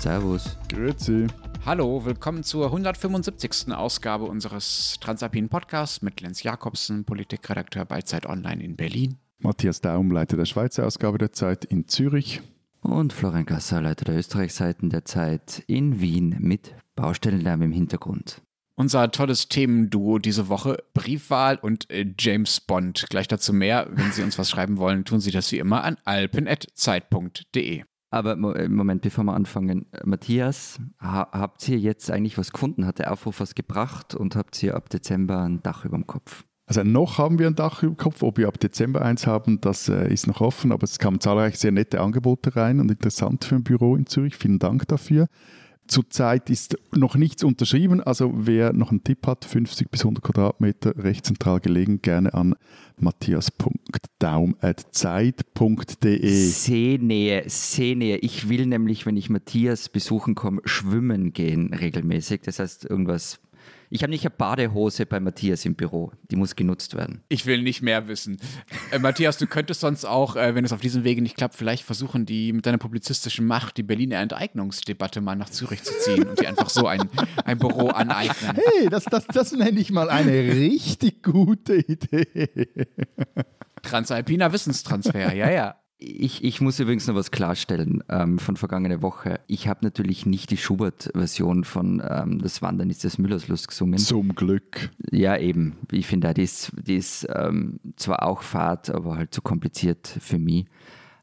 Servus. Grüezi. Hallo, willkommen zur 175. Ausgabe unseres Transalpinen Podcasts mit Lenz Jakobsen, Politikredakteur bei Zeit Online in Berlin. Matthias Daum, Leiter der Schweizer Ausgabe der Zeit in Zürich. Und Florian Gasser, Leiter der Österreichseiten der Zeit in Wien mit Baustellenlärm im Hintergrund. Unser tolles Themenduo diese Woche, Briefwahl und äh, James Bond. Gleich dazu mehr. Wenn Sie uns was schreiben wollen, tun Sie das wie immer an alpen.zeit.de. Aber äh, Moment, bevor wir anfangen, Matthias, ha habt ihr jetzt eigentlich was gefunden? Hat der Aufruf was gebracht und habt ihr ab Dezember ein Dach über dem Kopf? Also noch haben wir ein Dach über dem Kopf. Ob wir ab Dezember eins haben, das äh, ist noch offen. Aber es kamen zahlreich sehr nette Angebote rein und interessant für ein Büro in Zürich. Vielen Dank dafür. Zurzeit ist noch nichts unterschrieben, also wer noch einen Tipp hat, 50 bis 100 Quadratmeter, recht zentral gelegen, gerne an matthias.daum.zeit.de. Seenähe, Seenähe. Ich will nämlich, wenn ich Matthias besuchen komme, schwimmen gehen regelmäßig. Das heißt, irgendwas ich habe nicht eine Badehose bei Matthias im Büro. Die muss genutzt werden. Ich will nicht mehr wissen. Äh, Matthias, du könntest sonst auch, äh, wenn es auf diesem Wege nicht klappt, vielleicht versuchen, die mit deiner publizistischen Macht die Berliner Enteignungsdebatte mal nach Zürich zu ziehen und die einfach so ein, ein Büro aneignen. Hey, das, das, das nenne ich mal eine richtig gute Idee. Transalpiner Wissenstransfer, ja, ja. Ich, ich muss übrigens noch was klarstellen ähm, von vergangener Woche. Ich habe natürlich nicht die Schubert-Version von ähm, Das Wandern ist des Müllers Lust gesungen. Zum Glück. Ja, eben. Ich finde, die ist, die ist ähm, zwar auch Fahrt, aber halt zu kompliziert für mich.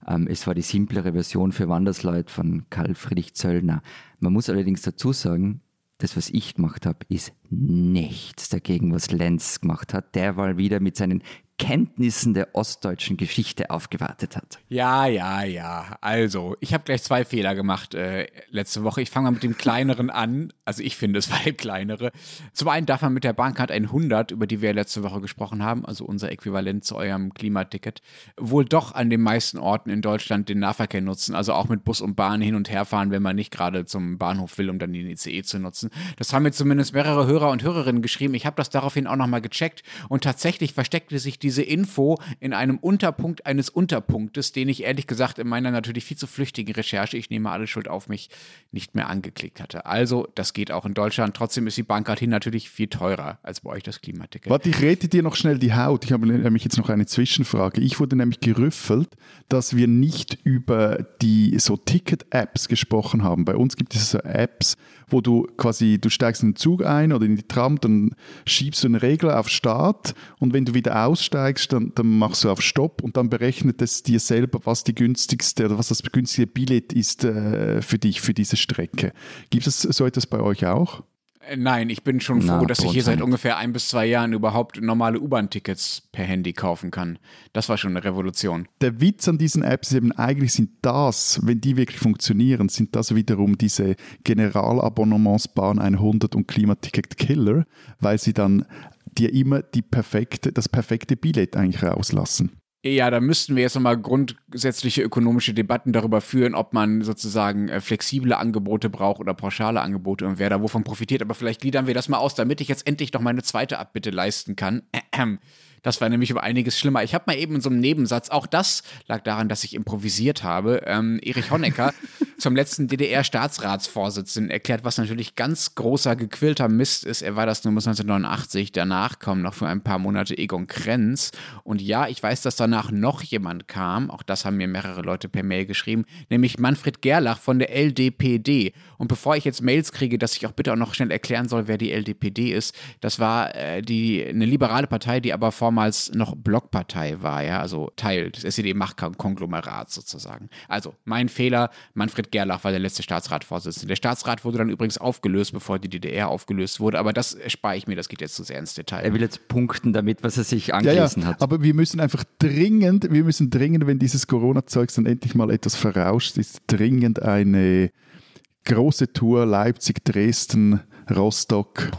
Ähm, es war die simplere Version für Wandersleute von Karl Friedrich Zöllner. Man muss allerdings dazu sagen, das, was ich gemacht habe, ist nichts dagegen, was Lenz gemacht hat. Der war wieder mit seinen Kenntnissen der ostdeutschen Geschichte aufgewartet hat. Ja, ja, ja. Also, ich habe gleich zwei Fehler gemacht äh, letzte Woche. Ich fange mal mit dem kleineren an. Also, ich finde, es der kleinere. Zum einen darf man mit der Bahncard 100, über die wir letzte Woche gesprochen haben, also unser Äquivalent zu eurem Klimaticket, wohl doch an den meisten Orten in Deutschland den Nahverkehr nutzen. Also auch mit Bus und Bahn hin und her fahren, wenn man nicht gerade zum Bahnhof will, um dann den ICE zu nutzen. Das haben mir zumindest mehrere Hörer und Hörerinnen geschrieben. Ich habe das daraufhin auch nochmal gecheckt und tatsächlich versteckte sich die diese Info in einem Unterpunkt eines Unterpunktes, den ich ehrlich gesagt in meiner natürlich viel zu flüchtigen Recherche, ich nehme alle Schuld auf mich, nicht mehr angeklickt hatte. Also, das geht auch in Deutschland. Trotzdem ist die Bahncard hin natürlich viel teurer als bei euch das Klimaticket. Warte, ich rede dir noch schnell die Haut. Ich habe nämlich jetzt noch eine Zwischenfrage. Ich wurde nämlich gerüffelt, dass wir nicht über die so Ticket-Apps gesprochen haben. Bei uns gibt es so Apps, wo du quasi, du steigst in den Zug ein oder in die Tram, dann schiebst du einen Regler auf Start und wenn du wieder aussteigst, dann, dann machst du auf Stopp und dann berechnet es dir selber, was die günstigste oder was das günstige Billett ist äh, für dich, für diese Strecke. Gibt es so etwas bei euch auch? Äh, nein, ich bin schon froh, Na, dass ich hier seit ungefähr ein bis zwei Jahren überhaupt normale U-Bahn-Tickets per Handy kaufen kann. Das war schon eine Revolution. Der Witz an diesen Apps ist eben eigentlich sind das, wenn die wirklich funktionieren, sind das wiederum diese Generalabonnements Bahn 100 und Klimaticket Killer, weil sie dann dir immer die perfekte, das perfekte Billett eigentlich rauslassen. Ja, da müssten wir jetzt nochmal grundsätzliche ökonomische Debatten darüber führen, ob man sozusagen äh, flexible Angebote braucht oder pauschale Angebote und wer da wovon profitiert. Aber vielleicht gliedern wir das mal aus, damit ich jetzt endlich noch meine zweite Abbitte leisten kann. Das war nämlich um einiges schlimmer. Ich habe mal eben in so einem Nebensatz, auch das lag daran, dass ich improvisiert habe, ähm, Erich Honecker zum letzten DDR-Staatsratsvorsitzenden erklärt, was natürlich ganz großer gequillter Mist ist. Er war das nur bis 1989. Danach kam noch für ein paar Monate Egon Krenz. Und ja, ich weiß, dass danach noch jemand kam. Auch das haben mir mehrere Leute per Mail geschrieben, nämlich Manfred Gerlach von der LDPD. Und bevor ich jetzt Mails kriege, dass ich auch bitte auch noch schnell erklären soll, wer die LDPD ist, das war äh, die, eine liberale Partei, die aber vormals noch Blockpartei war, ja, also Teil des SED-Machtkonglomerats sozusagen. Also mein Fehler, Manfred Gerlach war der letzte Staatsratvorsitzende. Der Staatsrat wurde dann übrigens aufgelöst, bevor die DDR aufgelöst wurde, aber das spare ich mir, das geht jetzt zu sehr ins Detail. Er will jetzt punkten damit, was er sich angelesen ja, ja, hat. Aber wir müssen einfach dringend, wir müssen dringend, wenn dieses Corona-Zeugs dann endlich mal etwas verrauscht ist, dringend eine große Tour Leipzig, Dresden, Rostock,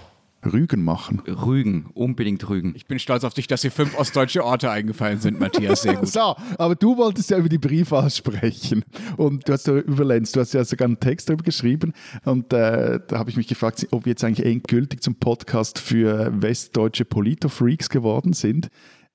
Rügen machen. Rügen, unbedingt Rügen. Ich bin stolz auf dich, dass dir fünf ostdeutsche Orte eingefallen sind, Matthias. Sehr gut. so, aber du wolltest ja über die Briefwahl sprechen. Und du hast ja über Lenz, du hast ja sogar einen Text darüber geschrieben. Und äh, da habe ich mich gefragt, ob wir jetzt eigentlich endgültig zum Podcast für westdeutsche Politofreaks geworden sind.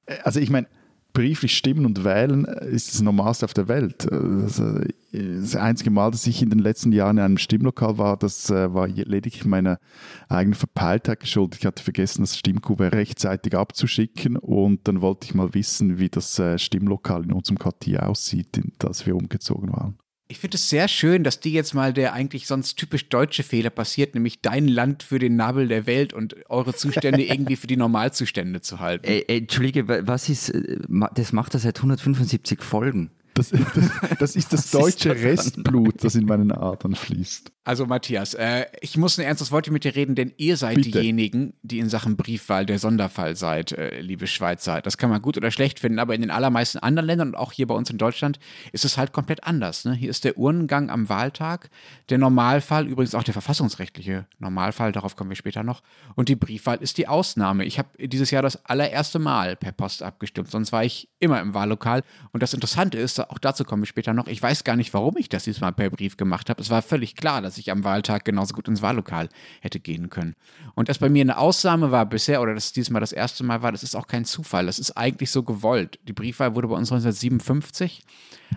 Äh, also ich meine, brieflich stimmen und wählen ist das Normalste auf der Welt. Also das einzige Mal, dass ich in den letzten Jahren in einem Stimmlokal war, das äh, war lediglich meiner eigenen Verpeiltheit geschuldet. Ich hatte vergessen, das Stimmkuvert rechtzeitig abzuschicken und dann wollte ich mal wissen, wie das äh, Stimmlokal in unserem Quartier aussieht, in das wir umgezogen waren. Ich finde es sehr schön, dass dir jetzt mal der eigentlich sonst typisch deutsche Fehler passiert, nämlich dein Land für den Nabel der Welt und eure Zustände irgendwie für die Normalzustände zu halten. Ey, ey, Entschuldige, was ist, äh, das macht er seit 175 Folgen. Das, das, das ist das deutsche Restblut, das in meinen Adern fließt. Also Matthias, äh, ich muss ein ernstes Wort mit dir reden, denn ihr seid Bitte. diejenigen, die in Sachen Briefwahl der Sonderfall seid, äh, liebe Schweizer. Das kann man gut oder schlecht finden, aber in den allermeisten anderen Ländern und auch hier bei uns in Deutschland ist es halt komplett anders. Ne? Hier ist der Urnengang am Wahltag, der Normalfall, übrigens auch der verfassungsrechtliche Normalfall, darauf kommen wir später noch. Und die Briefwahl ist die Ausnahme. Ich habe dieses Jahr das allererste Mal per Post abgestimmt, sonst war ich immer im Wahllokal. Und das Interessante ist, auch dazu kommen wir später noch, ich weiß gar nicht, warum ich das diesmal per Brief gemacht habe. Es war völlig klar, dass ich am Wahltag genauso gut ins Wahllokal hätte gehen können. Und das bei mir eine Ausnahme war bisher, oder dass diesmal das erste Mal war, das ist auch kein Zufall. Das ist eigentlich so gewollt. Die Briefwahl wurde bei uns 1957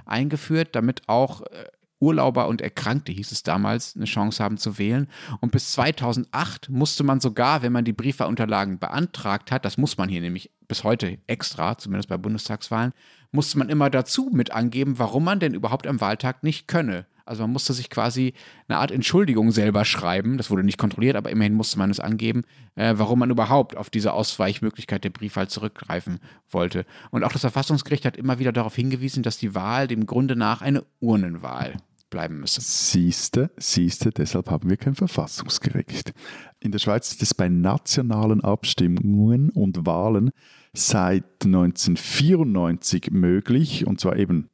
eingeführt, damit auch äh, Urlauber und Erkrankte, hieß es damals, eine Chance haben zu wählen. Und bis 2008 musste man sogar, wenn man die Briefwahlunterlagen beantragt hat, das muss man hier nämlich bis heute extra, zumindest bei Bundestagswahlen, musste man immer dazu mit angeben, warum man denn überhaupt am Wahltag nicht könne. Also man musste sich quasi eine Art Entschuldigung selber schreiben. Das wurde nicht kontrolliert, aber immerhin musste man es angeben, äh, warum man überhaupt auf diese Ausweichmöglichkeit der Briefwahl zurückgreifen wollte. Und auch das Verfassungsgericht hat immer wieder darauf hingewiesen, dass die Wahl dem Grunde nach eine Urnenwahl bleiben müsse. Siehste, siehste, deshalb haben wir kein Verfassungsgericht. In der Schweiz ist es bei nationalen Abstimmungen und Wahlen seit 1994 möglich, und zwar eben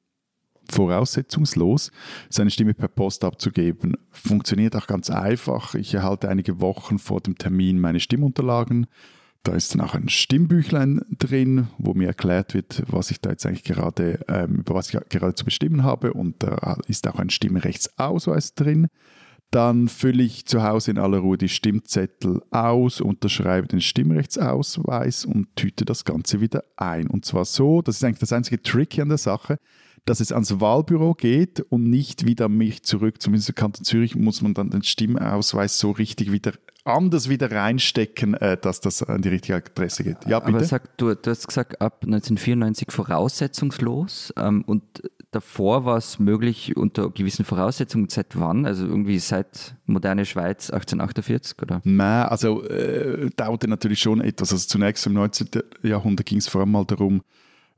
voraussetzungslos, seine Stimme per Post abzugeben. Funktioniert auch ganz einfach. Ich erhalte einige Wochen vor dem Termin meine Stimmunterlagen. Da ist dann auch ein Stimmbüchlein drin, wo mir erklärt wird, was ich da jetzt eigentlich gerade, ähm, über was ich gerade zu bestimmen habe. Und da ist auch ein Stimmrechtsausweis drin. Dann fülle ich zu Hause in aller Ruhe die Stimmzettel aus, unterschreibe den Stimmrechtsausweis und tüte das Ganze wieder ein. Und zwar so, das ist eigentlich das einzige Trick an der Sache, dass es ans Wahlbüro geht und nicht wieder mich zurück. Zumindest im Kanton Zürich muss man dann den Stimmausweis so richtig wieder anders wieder reinstecken, äh, dass das an die richtige Adresse geht. Ja, bitte. Aber sag, du, du hast gesagt, ab 1994 voraussetzungslos ähm, und davor war es möglich unter gewissen Voraussetzungen. Seit wann? Also irgendwie seit moderne Schweiz 1848, oder? Nein, also äh, dauerte natürlich schon etwas. Also zunächst im 19. Jahrhundert ging es vor allem mal darum,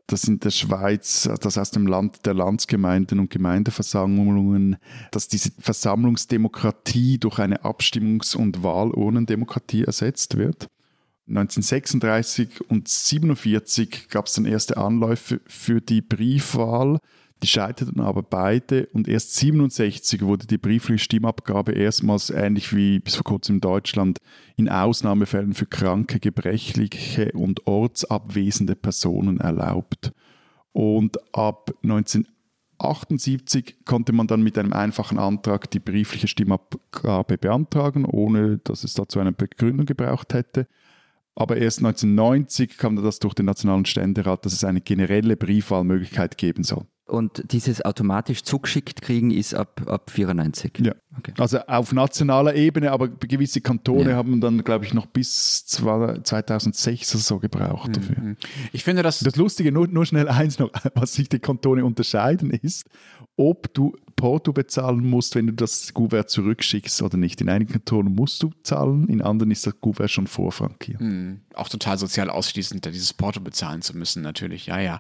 dass in der Schweiz, das aus dem Land der Landsgemeinden und Gemeindeversammlungen, dass diese Versammlungsdemokratie durch eine Abstimmungs- und Wahlurnendemokratie ersetzt wird. 1936 und 1947 gab es dann erste Anläufe für die Briefwahl. Die scheiterten aber beide und erst 67 wurde die briefliche Stimmabgabe erstmals ähnlich wie bis vor kurzem in Deutschland in Ausnahmefällen für kranke, gebrechliche und ortsabwesende Personen erlaubt. Und ab 1978 konnte man dann mit einem einfachen Antrag die briefliche Stimmabgabe beantragen, ohne dass es dazu eine Begründung gebraucht hätte. Aber erst 1990 kam das durch den Nationalen Ständerat, dass es eine generelle Briefwahlmöglichkeit geben soll. Und dieses automatisch zugeschickt kriegen ist ab, ab 94. Ja. Okay. Also auf nationaler Ebene, aber gewisse Kantone ja. haben dann, glaube ich, noch bis 2006 oder so gebraucht mhm. dafür. Ich finde das. Das Lustige, nur, nur schnell eins noch, was sich die Kantone unterscheiden, ist, ob du Porto bezahlen musst, wenn du das Kuvert zurückschickst oder nicht. In einigen Kantonen musst du zahlen, in anderen ist das Kuvert schon vorfrankiert. Mhm. Auch total sozial ausschließend, dieses Porto bezahlen zu müssen, natürlich. Ja, ja.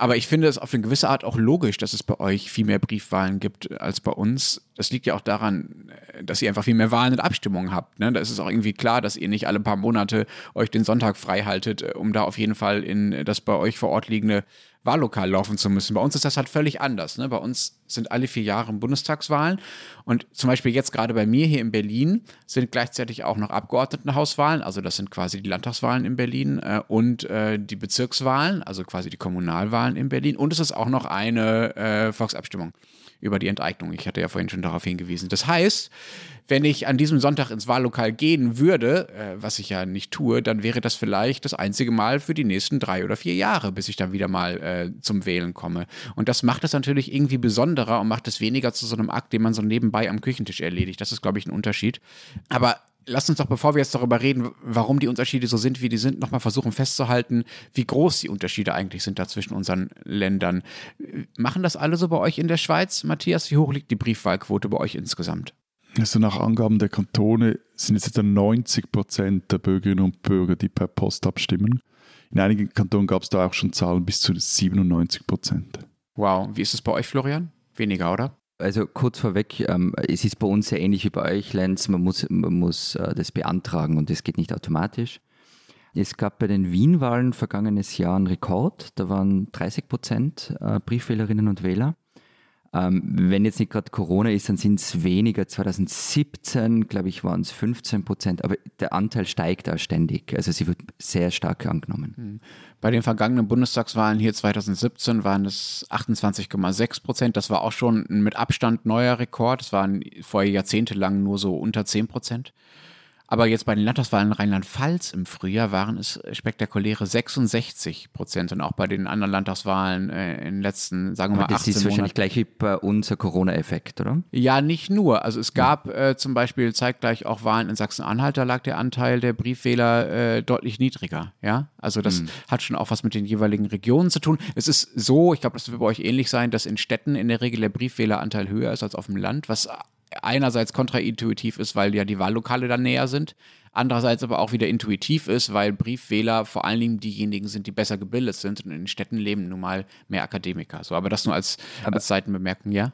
Aber ich finde es auf eine gewisse Art auch logisch, dass es bei euch viel mehr Briefwahlen gibt als bei uns. Das liegt ja auch daran, dass ihr einfach viel mehr Wahlen und Abstimmungen habt. Ne? Da ist es auch irgendwie klar, dass ihr nicht alle paar Monate euch den Sonntag frei haltet, um da auf jeden Fall in das bei euch vor Ort liegende Wahllokal laufen zu müssen. Bei uns ist das halt völlig anders. Ne? Bei uns sind alle vier Jahre Bundestagswahlen und zum Beispiel jetzt gerade bei mir hier in Berlin sind gleichzeitig auch noch Abgeordnetenhauswahlen, also das sind quasi die Landtagswahlen in Berlin äh, und äh, die Bezirkswahlen, also quasi die Kommunalwahlen in Berlin und es ist auch noch eine äh, Volksabstimmung über die Enteignung. Ich hatte ja vorhin schon darauf hingewiesen. Das heißt, wenn ich an diesem Sonntag ins Wahllokal gehen würde, äh, was ich ja nicht tue, dann wäre das vielleicht das einzige Mal für die nächsten drei oder vier Jahre, bis ich dann wieder mal äh, zum Wählen komme. Und das macht es natürlich irgendwie besonderer und macht es weniger zu so einem Akt, den man so nebenbei am Küchentisch erledigt. Das ist, glaube ich, ein Unterschied. Aber lass uns doch, bevor wir jetzt darüber reden, warum die Unterschiede so sind, wie die sind, nochmal versuchen festzuhalten, wie groß die Unterschiede eigentlich sind da zwischen unseren Ländern. Machen das alle so bei euch in der Schweiz? Matthias, wie hoch liegt die Briefwahlquote bei euch insgesamt? Also nach Angaben der Kantone sind es etwa 90 Prozent der Bürgerinnen und Bürger, die per Post abstimmen. In einigen Kantonen gab es da auch schon Zahlen bis zu 97 Prozent. Wow, wie ist es bei euch, Florian? Weniger, oder? Also kurz vorweg, ähm, es ist bei uns sehr ähnlich wie bei euch, Lenz. Man muss, man muss äh, das beantragen und das geht nicht automatisch. Es gab bei den Wien-Wahlen vergangenes Jahr einen Rekord. Da waren 30 Prozent äh, Briefwählerinnen und Wähler. Ähm, wenn jetzt nicht gerade Corona ist, dann sind es weniger. 2017, glaube ich, waren es 15 Prozent, aber der Anteil steigt auch ständig. Also sie wird sehr stark angenommen. Hm. Bei den vergangenen Bundestagswahlen hier 2017 waren es 28,6 Prozent. Das war auch schon ein mit Abstand neuer Rekord. Das waren vorher jahrzehntelang nur so unter 10 Prozent. Aber jetzt bei den Landtagswahlen Rheinland-Pfalz im Frühjahr waren es spektakuläre 66 Prozent und auch bei den anderen Landtagswahlen äh, in den letzten, sagen wir mal, 18 Das ist wahrscheinlich gleich wie bei uns ein Corona-Effekt, oder? Ja, nicht nur. Also es gab äh, zum Beispiel zeitgleich auch Wahlen in Sachsen-Anhalt, da lag der Anteil der Briefwähler äh, deutlich niedriger. Ja, also das mhm. hat schon auch was mit den jeweiligen Regionen zu tun. Es ist so, ich glaube, das wird bei euch ähnlich sein, dass in Städten in der Regel der Briefwähleranteil höher ist als auf dem Land, was einerseits kontraintuitiv ist, weil ja die Wahllokale dann näher sind, andererseits aber auch wieder intuitiv ist, weil Briefwähler vor allen Dingen diejenigen sind, die besser gebildet sind und in den Städten leben nun mal mehr Akademiker. So, aber das nur als, aber als Seitenbemerkung, ja?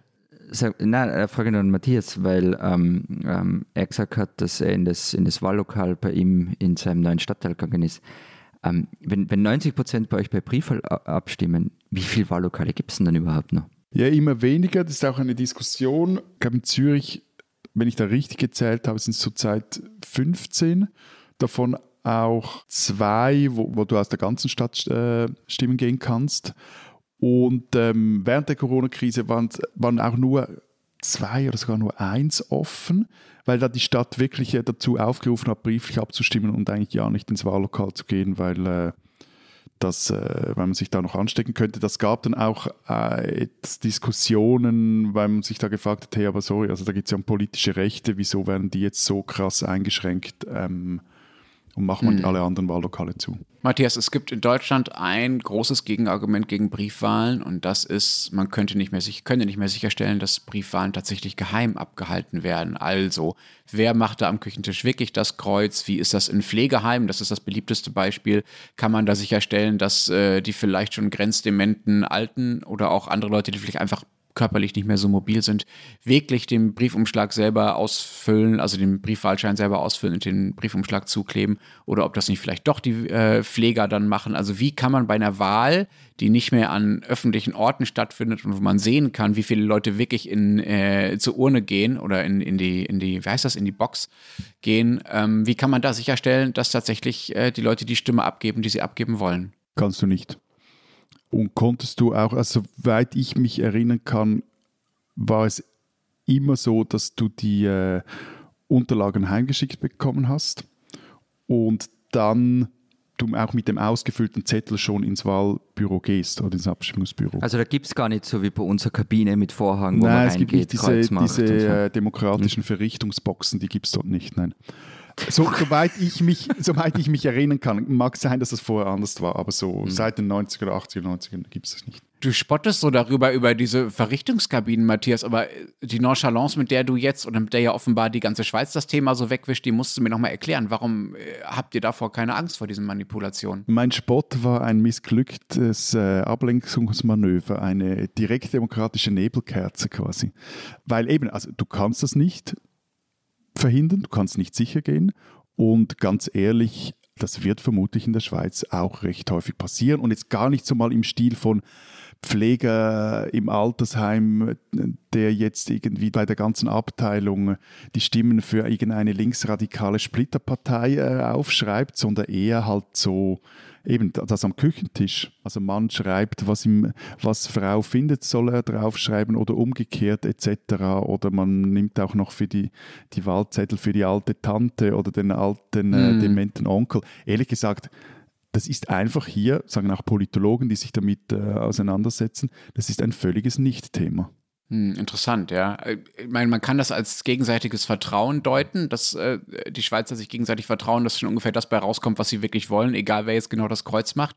Nein, äh, Frage nur an Matthias, weil ähm, ähm, er gesagt hat, dass er in das, in das Wahllokal bei ihm in seinem neuen Stadtteil gegangen ist. Ähm, wenn, wenn 90 Prozent bei euch bei Briefwahl abstimmen, wie viele Wahllokale gibt es denn dann überhaupt noch? Ja, immer weniger. Das ist auch eine Diskussion. Ich glaube, in Zürich, wenn ich da richtig gezählt habe, sind es zurzeit 15. Davon auch zwei, wo, wo du aus der ganzen Stadt äh, stimmen gehen kannst. Und ähm, während der Corona-Krise waren, waren auch nur zwei oder sogar nur eins offen, weil da die Stadt wirklich äh, dazu aufgerufen hat, brieflich abzustimmen und eigentlich ja nicht ins Wahllokal zu gehen, weil äh, dass, äh, weil man sich da noch anstecken könnte. Das gab dann auch äh, Diskussionen, weil man sich da gefragt hat, hey, aber sorry, also da geht es ja um politische Rechte, wieso werden die jetzt so krass eingeschränkt? Ähm, und machen wir mhm. alle anderen Wahllokale zu. Matthias, es gibt in Deutschland ein großes Gegenargument gegen Briefwahlen und das ist, man könnte nicht mehr, könnte nicht mehr sicherstellen, dass Briefwahlen tatsächlich geheim abgehalten werden. Also, wer macht da am Küchentisch wirklich das Kreuz? Wie ist das in Pflegeheimen? Das ist das beliebteste Beispiel. Kann man da sicherstellen, dass äh, die vielleicht schon grenzdementen Alten oder auch andere Leute, die vielleicht einfach körperlich nicht mehr so mobil sind, wirklich den Briefumschlag selber ausfüllen, also den Briefwahlschein selber ausfüllen und den Briefumschlag zukleben oder ob das nicht vielleicht doch die äh, Pfleger dann machen. Also wie kann man bei einer Wahl, die nicht mehr an öffentlichen Orten stattfindet und wo man sehen kann, wie viele Leute wirklich in, äh, zur Urne gehen oder in, in, die, in die, wie heißt das, in die Box gehen, ähm, wie kann man da sicherstellen, dass tatsächlich äh, die Leute die Stimme abgeben, die sie abgeben wollen? Kannst du nicht. Und konntest du auch, also soweit ich mich erinnern kann, war es immer so, dass du die äh, Unterlagen heimgeschickt bekommen hast und dann du auch mit dem ausgefüllten Zettel schon ins Wahlbüro gehst oder ins Abstimmungsbüro. Also da gibt es gar nicht so wie bei unserer Kabine mit Vorhang, wo nein, man es gibt nicht diese, diese so. Äh, demokratischen hm. Verrichtungsboxen, die gibt es dort nicht, nein. So, soweit, ich mich, soweit ich mich erinnern kann, mag sein, dass das vorher anders war, aber so mhm. seit den 90er, 80er, 90er gibt es das nicht. Du spottest so darüber, über diese Verrichtungskabinen, Matthias, aber die Nonchalance, mit der du jetzt oder mit der ja offenbar die ganze Schweiz das Thema so wegwischt, die musst du mir nochmal erklären. Warum äh, habt ihr davor keine Angst vor diesen Manipulationen? Mein Spott war ein missglücktes äh, Ablenkungsmanöver, eine direktdemokratische Nebelkerze quasi. Weil eben, also du kannst das nicht, verhindern, du kannst nicht sicher gehen. Und ganz ehrlich, das wird vermutlich in der Schweiz auch recht häufig passieren. Und jetzt gar nicht so mal im Stil von Pfleger im Altersheim, der jetzt irgendwie bei der ganzen Abteilung die Stimmen für irgendeine linksradikale Splitterpartei äh, aufschreibt, sondern eher halt so eben das am Küchentisch. Also Mann schreibt, was, ihm, was Frau findet, soll er draufschreiben oder umgekehrt etc. Oder man nimmt auch noch für die, die Wahlzettel für die alte Tante oder den alten äh, Mhm. dementen Onkel. Ehrlich gesagt, das ist einfach hier, sagen auch Politologen, die sich damit äh, auseinandersetzen, das ist ein völliges Nicht-Thema. Hm, interessant, ja. Äh, Ich meine, man kann das als gegenseitiges Vertrauen deuten, dass äh, die Schweizer sich gegenseitig vertrauen, dass schon ungefähr das bei rauskommt, was sie wirklich wollen, egal wer jetzt genau das Kreuz macht.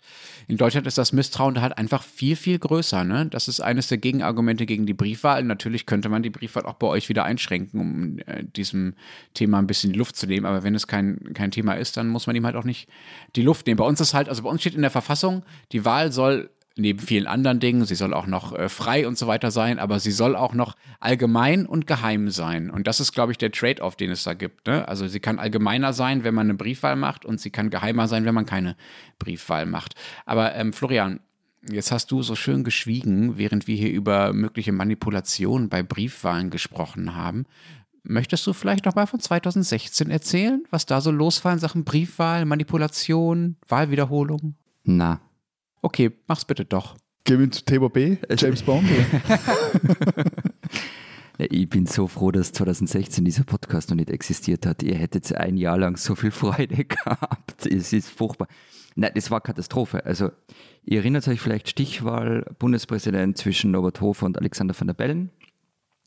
In Deutschland ist das Misstrauen halt einfach viel, viel größer. Ne? Das ist eines der Gegenargumente gegen die Briefwahl. Natürlich könnte man die Briefwahl auch bei euch wieder einschränken, um äh, diesem Thema ein bisschen Luft zu nehmen. Aber wenn es kein, kein Thema ist, dann muss man ihm halt auch nicht die Luft nehmen. Bei uns ist halt, also bei uns steht in der Verfassung, die Wahl soll neben vielen anderen Dingen, sie soll auch noch äh, frei und so weiter sein, aber sie soll auch noch allgemein und geheim sein. Und das ist, glaube ich, der Trade-off, den es da gibt. Ne? Also sie kann allgemeiner sein, wenn man eine Briefwahl macht und sie kann geheimer sein, wenn man keine Briefwahl macht. Aber ähm, Florian, Jetzt hast du so schön geschwiegen, während wir hier über mögliche Manipulationen bei Briefwahlen gesprochen haben. Möchtest du vielleicht noch mal von 2016 erzählen, was da so los war in Sachen Briefwahl, Manipulation, Wahlwiederholung? Na, Okay, mach's bitte doch. Gehen wir zu Thema B, James Bond. Ja, Ich bin so froh, dass 2016 dieser Podcast noch nicht existiert hat. Ihr hättet ein Jahr lang so viel Freude gehabt. Es ist furchtbar. Nein, das war Katastrophe. Also, ihr erinnert euch vielleicht Stichwahl Bundespräsident zwischen Norbert Hofer und Alexander van der Bellen.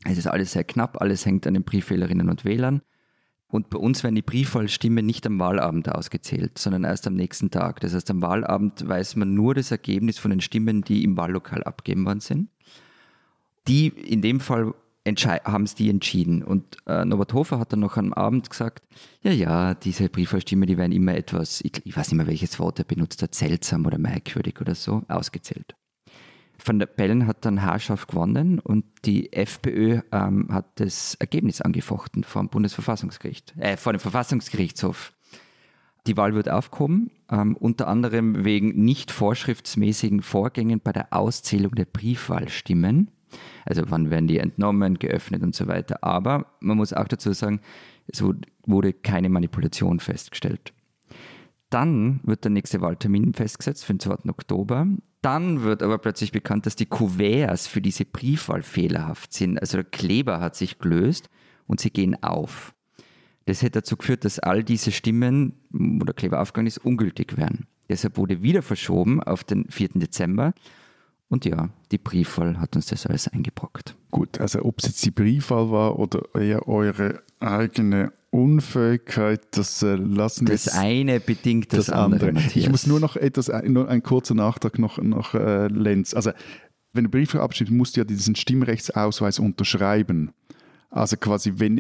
Es ist alles sehr knapp, alles hängt an den Briefwählerinnen und Wählern. Und bei uns werden die Briefwahlstimmen nicht am Wahlabend ausgezählt, sondern erst am nächsten Tag. Das heißt, am Wahlabend weiß man nur das Ergebnis von den Stimmen, die im Wahllokal abgegeben worden sind. Die in dem Fall haben es die entschieden. Und äh, Norbert Hofer hat dann noch am Abend gesagt, ja, ja, diese Briefwahlstimmen, die werden immer etwas, ich, ich weiß nicht mehr, welches Wort er benutzt hat, seltsam oder merkwürdig oder so, ausgezählt. Van der Bellen hat dann haarscharf gewonnen und die FPÖ ähm, hat das Ergebnis angefochten vor dem Bundesverfassungsgericht, äh, vor dem Verfassungsgerichtshof. Die Wahl wird aufgehoben, ähm, unter anderem wegen nicht vorschriftsmäßigen Vorgängen bei der Auszählung der Briefwahlstimmen. Also wann werden die entnommen, geöffnet und so weiter. Aber man muss auch dazu sagen, es wurde keine Manipulation festgestellt. Dann wird der nächste Wahltermin festgesetzt für den 2. Oktober. Dann wird aber plötzlich bekannt, dass die Kuverts für diese Briefwahl fehlerhaft sind. Also der Kleber hat sich gelöst und sie gehen auf. Das hätte dazu geführt, dass all diese Stimmen, wo der Kleber aufgegangen ist, ungültig wären. Deshalb wurde wieder verschoben auf den 4. Dezember. Und ja, die Briefwahl hat uns das alles eingebrockt. Gut, also ob es jetzt die Briefwahl war oder eher eure eigene Unfähigkeit, das äh, lassen wir Das eine bedingt das, das andere. andere. Ich muss nur noch etwas, ein, nur ein kurzer Nachtrag noch, noch äh, Lenz. Also, wenn du Briefe abschiebst, musst du ja diesen Stimmrechtsausweis unterschreiben. Also quasi, wenn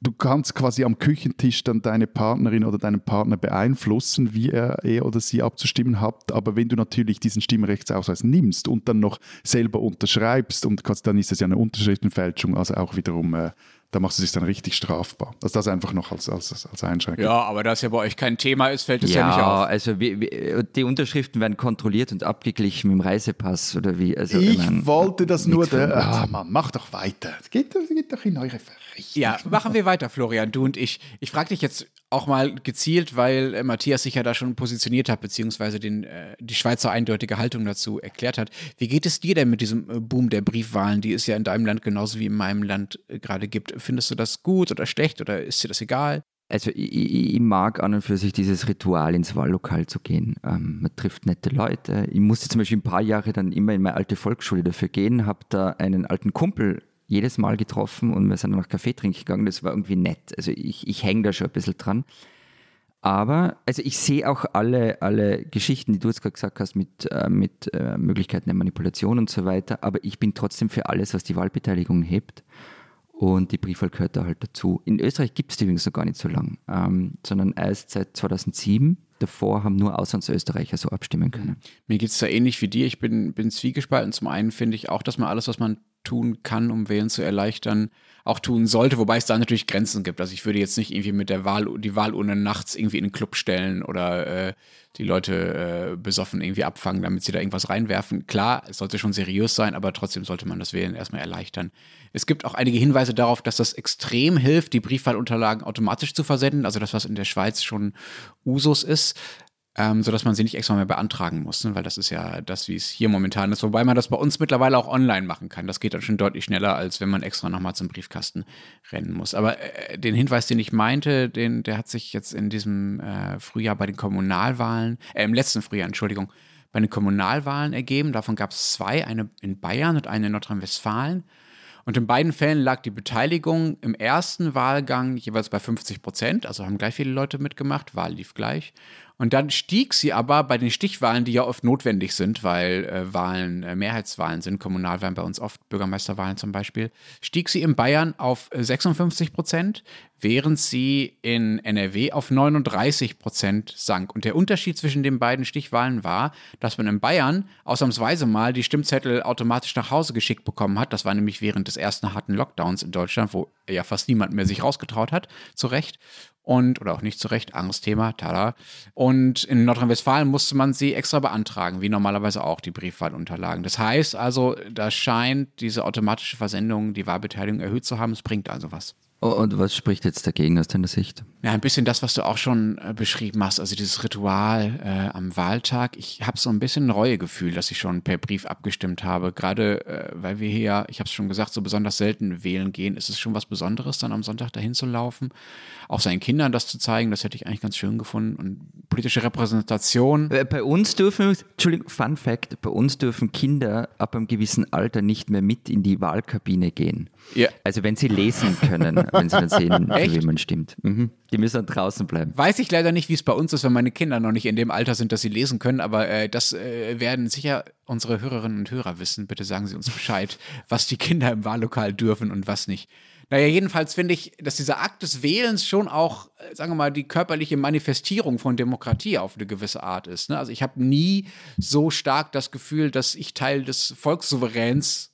du kannst quasi am Küchentisch dann deine Partnerin oder deinen Partner beeinflussen, wie er, er oder sie abzustimmen hat. Aber wenn du natürlich diesen Stimmrechtsausweis nimmst und dann noch selber unterschreibst, und quasi, dann ist das ja eine Unterschriftenfälschung, also auch wiederum, äh, da machst du es dann richtig strafbar. Also das einfach noch als, als, als Einschränkung. Ja, aber da es ja bei euch kein Thema ist, fällt es ja, ja, nicht auf. also wie, wie, die Unterschriften werden kontrolliert und abgeglichen mit dem Reisepass oder wie. Also, Ich wollte das nur. Der, ah, Mann, mach doch weiter. Es geht, geht doch in eure Verrichtung. Ja, machen wir weiter, Florian, du und ich. Ich frage dich jetzt auch mal gezielt, weil äh, Matthias sich ja da schon positioniert hat, beziehungsweise den, äh, die Schweizer eindeutige Haltung dazu erklärt hat. Wie geht es dir denn mit diesem äh, Boom der Briefwahlen, die es ja in deinem Land genauso wie in meinem Land äh, gerade gibt? Findest du das gut oder schlecht oder ist dir das egal? Also ich, ich ich mag an und für sich dieses Ritual, ins Wahllokal zu gehen. Ähm, man trifft nette Leute. Ich musste zum Beispiel ein paar Jahre dann immer in meine alte Volksschule dafür gehen, habe da einen alten Kumpel jedes Mal getroffen und wir sind dann noch Kaffee trinken gegangen. Das war irgendwie nett. Also ich, ich hänge da schon ein bisschen dran. Aber, also ich sehe auch alle, alle Geschichten, die du jetzt gerade gesagt hast, mit, äh, mit äh, Möglichkeiten der Manipulation und so weiter. Aber ich bin trotzdem für alles, was die Wahlbeteiligung hebt. Und die Briefwahl gehört da halt dazu. In Österreich gibt es die übrigens noch gar nicht so lang, ähm, sondern erst seit 2007. Davor haben nur Auslandsösterreicher so abstimmen können. Mir geht es da ähnlich wie dir. Ich bin, bin zwiegespalten. Zum einen finde ich auch, dass man alles, was man tun kann, um Wählen zu erleichtern, auch tun sollte, wobei es da natürlich Grenzen gibt. Also ich würde jetzt nicht irgendwie mit der Wahl, die Wahlurne nachts irgendwie in den Club stellen oder äh, die Leute äh, besoffen irgendwie abfangen, damit sie da irgendwas reinwerfen. Klar, es sollte schon seriös sein, aber trotzdem sollte man das Wählen erstmal erleichtern. Es gibt auch einige Hinweise darauf, dass das extrem hilft, die Briefwahlunterlagen automatisch zu versenden, also das, was in der Schweiz schon Usus ist. Ähm, sodass man sie nicht extra mehr beantragen muss, ne? weil das ist ja das, wie es hier momentan ist. Wobei man das bei uns mittlerweile auch online machen kann. Das geht dann schon deutlich schneller, als wenn man extra nochmal zum Briefkasten rennen muss. Aber äh, den Hinweis, den ich meinte, den, der hat sich jetzt in diesem äh, Frühjahr bei den Kommunalwahlen, äh, im letzten Frühjahr, Entschuldigung, bei den Kommunalwahlen ergeben. Davon gab es zwei, eine in Bayern und eine in Nordrhein-Westfalen. Und in beiden Fällen lag die Beteiligung im ersten Wahlgang jeweils bei 50 Prozent, also haben gleich viele Leute mitgemacht, Wahl lief gleich. Und dann stieg sie aber bei den Stichwahlen, die ja oft notwendig sind, weil äh, Wahlen äh, Mehrheitswahlen sind, Kommunalwahlen bei uns oft, Bürgermeisterwahlen zum Beispiel, stieg sie in Bayern auf 56 Prozent, während sie in NRW auf 39 Prozent sank. Und der Unterschied zwischen den beiden Stichwahlen war, dass man in Bayern ausnahmsweise mal die Stimmzettel automatisch nach Hause geschickt bekommen hat. Das war nämlich während des ersten harten Lockdowns in Deutschland, wo ja fast niemand mehr sich rausgetraut hat, zu Recht und, oder auch nicht zu Recht, Angstthema, tada. Und in Nordrhein-Westfalen musste man sie extra beantragen, wie normalerweise auch die Briefwahlunterlagen. Das heißt also, da scheint diese automatische Versendung die Wahlbeteiligung erhöht zu haben. Es bringt also was. Oh, und was spricht jetzt dagegen aus deiner Sicht? Ja, ein bisschen das, was du auch schon äh, beschrieben hast, also dieses Ritual äh, am Wahltag. Ich habe so ein bisschen ein Reuegefühl, dass ich schon per Brief abgestimmt habe. Gerade äh, weil wir hier, ich habe es schon gesagt, so besonders selten wählen gehen, ist es schon was Besonderes, dann am Sonntag dahin zu laufen. Auch seinen Kindern das zu zeigen, das hätte ich eigentlich ganz schön gefunden. Und politische Repräsentation. Äh, bei uns dürfen, Entschuldigung, Fun Fact, bei uns dürfen Kinder ab einem gewissen Alter nicht mehr mit in die Wahlkabine gehen. Ja. Also wenn sie lesen können, wenn sie dann sehen, wie man stimmt. Mhm. Die müssen dann draußen bleiben. Weiß ich leider nicht, wie es bei uns ist, wenn meine Kinder noch nicht in dem Alter sind, dass sie lesen können, aber äh, das äh, werden sicher unsere Hörerinnen und Hörer wissen. Bitte sagen Sie uns Bescheid, was die Kinder im Wahllokal dürfen und was nicht. Naja, jedenfalls finde ich, dass dieser Akt des Wählens schon auch, äh, sagen wir mal, die körperliche Manifestierung von Demokratie auf eine gewisse Art ist. Ne? Also ich habe nie so stark das Gefühl, dass ich Teil des Volkssouveräns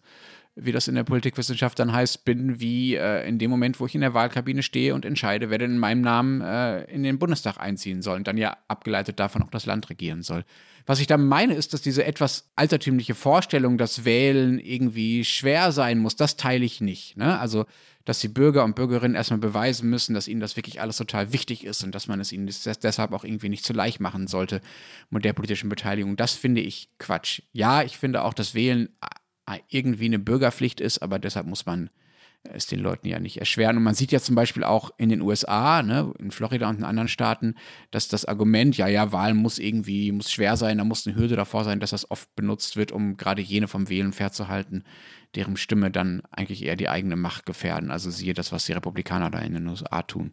wie das in der Politikwissenschaft dann heißt, bin, wie äh, in dem Moment, wo ich in der Wahlkabine stehe und entscheide, wer denn in meinem Namen äh, in den Bundestag einziehen soll und dann ja abgeleitet davon auch das Land regieren soll. Was ich da meine, ist, dass diese etwas altertümliche Vorstellung, dass Wählen irgendwie schwer sein muss, das teile ich nicht. Ne? Also, dass die Bürger und Bürgerinnen erstmal beweisen müssen, dass ihnen das wirklich alles total wichtig ist und dass man es ihnen deshalb auch irgendwie nicht zu leicht machen sollte mit der politischen Beteiligung. Das finde ich Quatsch. Ja, ich finde auch, dass Wählen irgendwie eine Bürgerpflicht ist, aber deshalb muss man es den Leuten ja nicht erschweren. Und man sieht ja zum Beispiel auch in den USA, ne, in Florida und in anderen Staaten, dass das Argument, ja, ja, Wahl muss irgendwie, muss schwer sein, da muss eine Hürde davor sein, dass das oft benutzt wird, um gerade jene vom Wählen fernzuhalten, deren Stimme dann eigentlich eher die eigene Macht gefährden. Also siehe das, was die Republikaner da in den USA tun.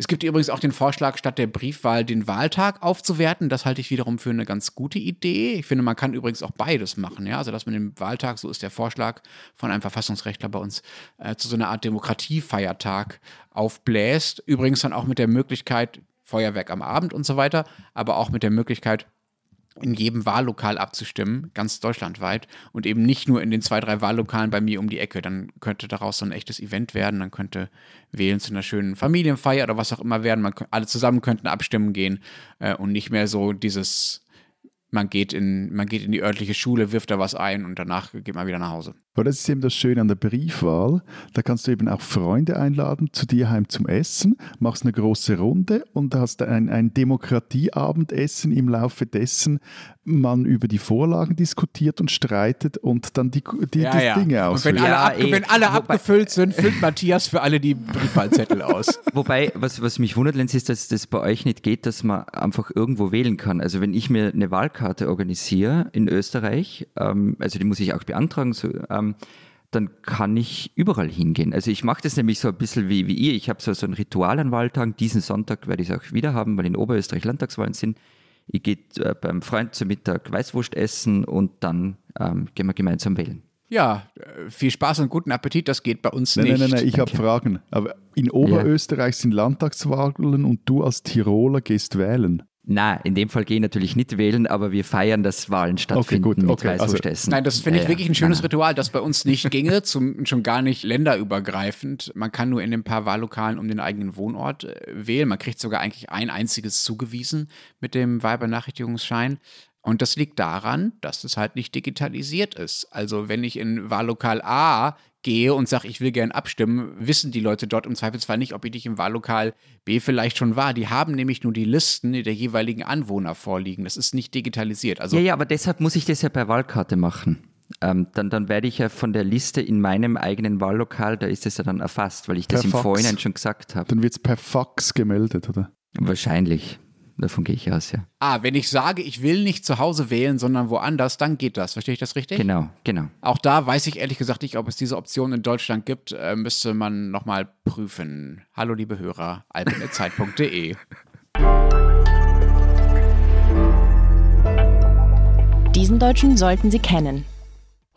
Es gibt übrigens auch den Vorschlag, statt der Briefwahl den Wahltag aufzuwerten. Das halte ich wiederum für eine ganz gute Idee. Ich finde, man kann übrigens auch beides machen. Ja? Also, dass man den Wahltag, so ist der Vorschlag von einem Verfassungsrechtler bei uns, äh, zu so einer Art Demokratiefeiertag aufbläst. Übrigens dann auch mit der Möglichkeit, Feuerwerk am Abend und so weiter, aber auch mit der Möglichkeit, in jedem Wahllokal abzustimmen, ganz deutschlandweit und eben nicht nur in den zwei, drei Wahllokalen bei mir um die Ecke. Dann könnte daraus so ein echtes Event werden, dann könnte Wählen zu einer schönen Familienfeier oder was auch immer werden. Man, alle zusammen könnten abstimmen gehen äh, und nicht mehr so dieses man geht in, man geht in die örtliche Schule, wirft da was ein und danach geht man wieder nach Hause. Aber das ist eben das Schöne an der Briefwahl. Da kannst du eben auch Freunde einladen zu dir heim zum Essen, machst eine große Runde und hast ein, ein Demokratieabendessen im Laufe dessen man über die Vorlagen diskutiert und streitet und dann die, die, ja, die ja. Dinge aus. Wenn alle, ab, wenn alle abgefüllt sind, füllt Matthias für alle die Briefwahlzettel aus. Wobei, was, was mich wundert, Lenz, ist, dass das bei euch nicht geht, dass man einfach irgendwo wählen kann. Also wenn ich mir eine Wahlkarte organisiere in Österreich, ähm, also die muss ich auch beantragen, so, ähm, dann kann ich überall hingehen. Also ich mache das nämlich so ein bisschen wie, wie ihr. Ich habe so, so ein Ritual an Wahltagen. Diesen Sonntag werde ich es auch wieder haben, weil in Oberösterreich Landtagswahlen sind. Ich gehe äh, beim Freund zum Mittag Weißwurst essen und dann ähm, gehen wir gemeinsam wählen. Ja, äh, viel Spaß und guten Appetit, das geht bei uns nein, nicht. Nein, nein, nein, ich habe Fragen. Aber in Oberösterreich ja. sind Landtagswahlen und du als Tiroler gehst wählen. Na, in dem Fall gehe ich natürlich nicht wählen, aber wir feiern, dass Wahlen stattfinden okay, gut, mit okay, also, Nein, das finde ich ja, wirklich ein schönes Ritual, das bei uns nicht ginge, zum, schon gar nicht länderübergreifend. Man kann nur in ein paar Wahllokalen um den eigenen Wohnort äh, wählen. Man kriegt sogar eigentlich ein einziges zugewiesen mit dem Wahlbenachrichtigungsschein. Und das liegt daran, dass es halt nicht digitalisiert ist. Also wenn ich in Wahllokal A gehe und sage, ich will gern abstimmen, wissen die Leute dort im Zweifelsfall nicht, ob ich nicht im Wahllokal B vielleicht schon war. Die haben nämlich nur die Listen der jeweiligen Anwohner vorliegen. Das ist nicht digitalisiert. Also ja, ja, aber deshalb muss ich das ja per Wahlkarte machen. Ähm, dann, dann werde ich ja von der Liste in meinem eigenen Wahllokal, da ist es ja dann erfasst, weil ich das Per im Fax. Vorhinein schon gesagt habe. Dann wird es per Fax gemeldet, oder? Wahrscheinlich. Davon gehe ich aus, ja. Ah, wenn ich sage, ich will nicht zu Hause wählen, sondern woanders, dann geht das. Verstehe ich das richtig? Genau, genau. Auch da weiß ich ehrlich gesagt nicht, ob es diese Option in Deutschland gibt. Äh, müsste man nochmal prüfen. Hallo, liebe Hörer, albinezeit.de. Diesen Deutschen sollten Sie kennen.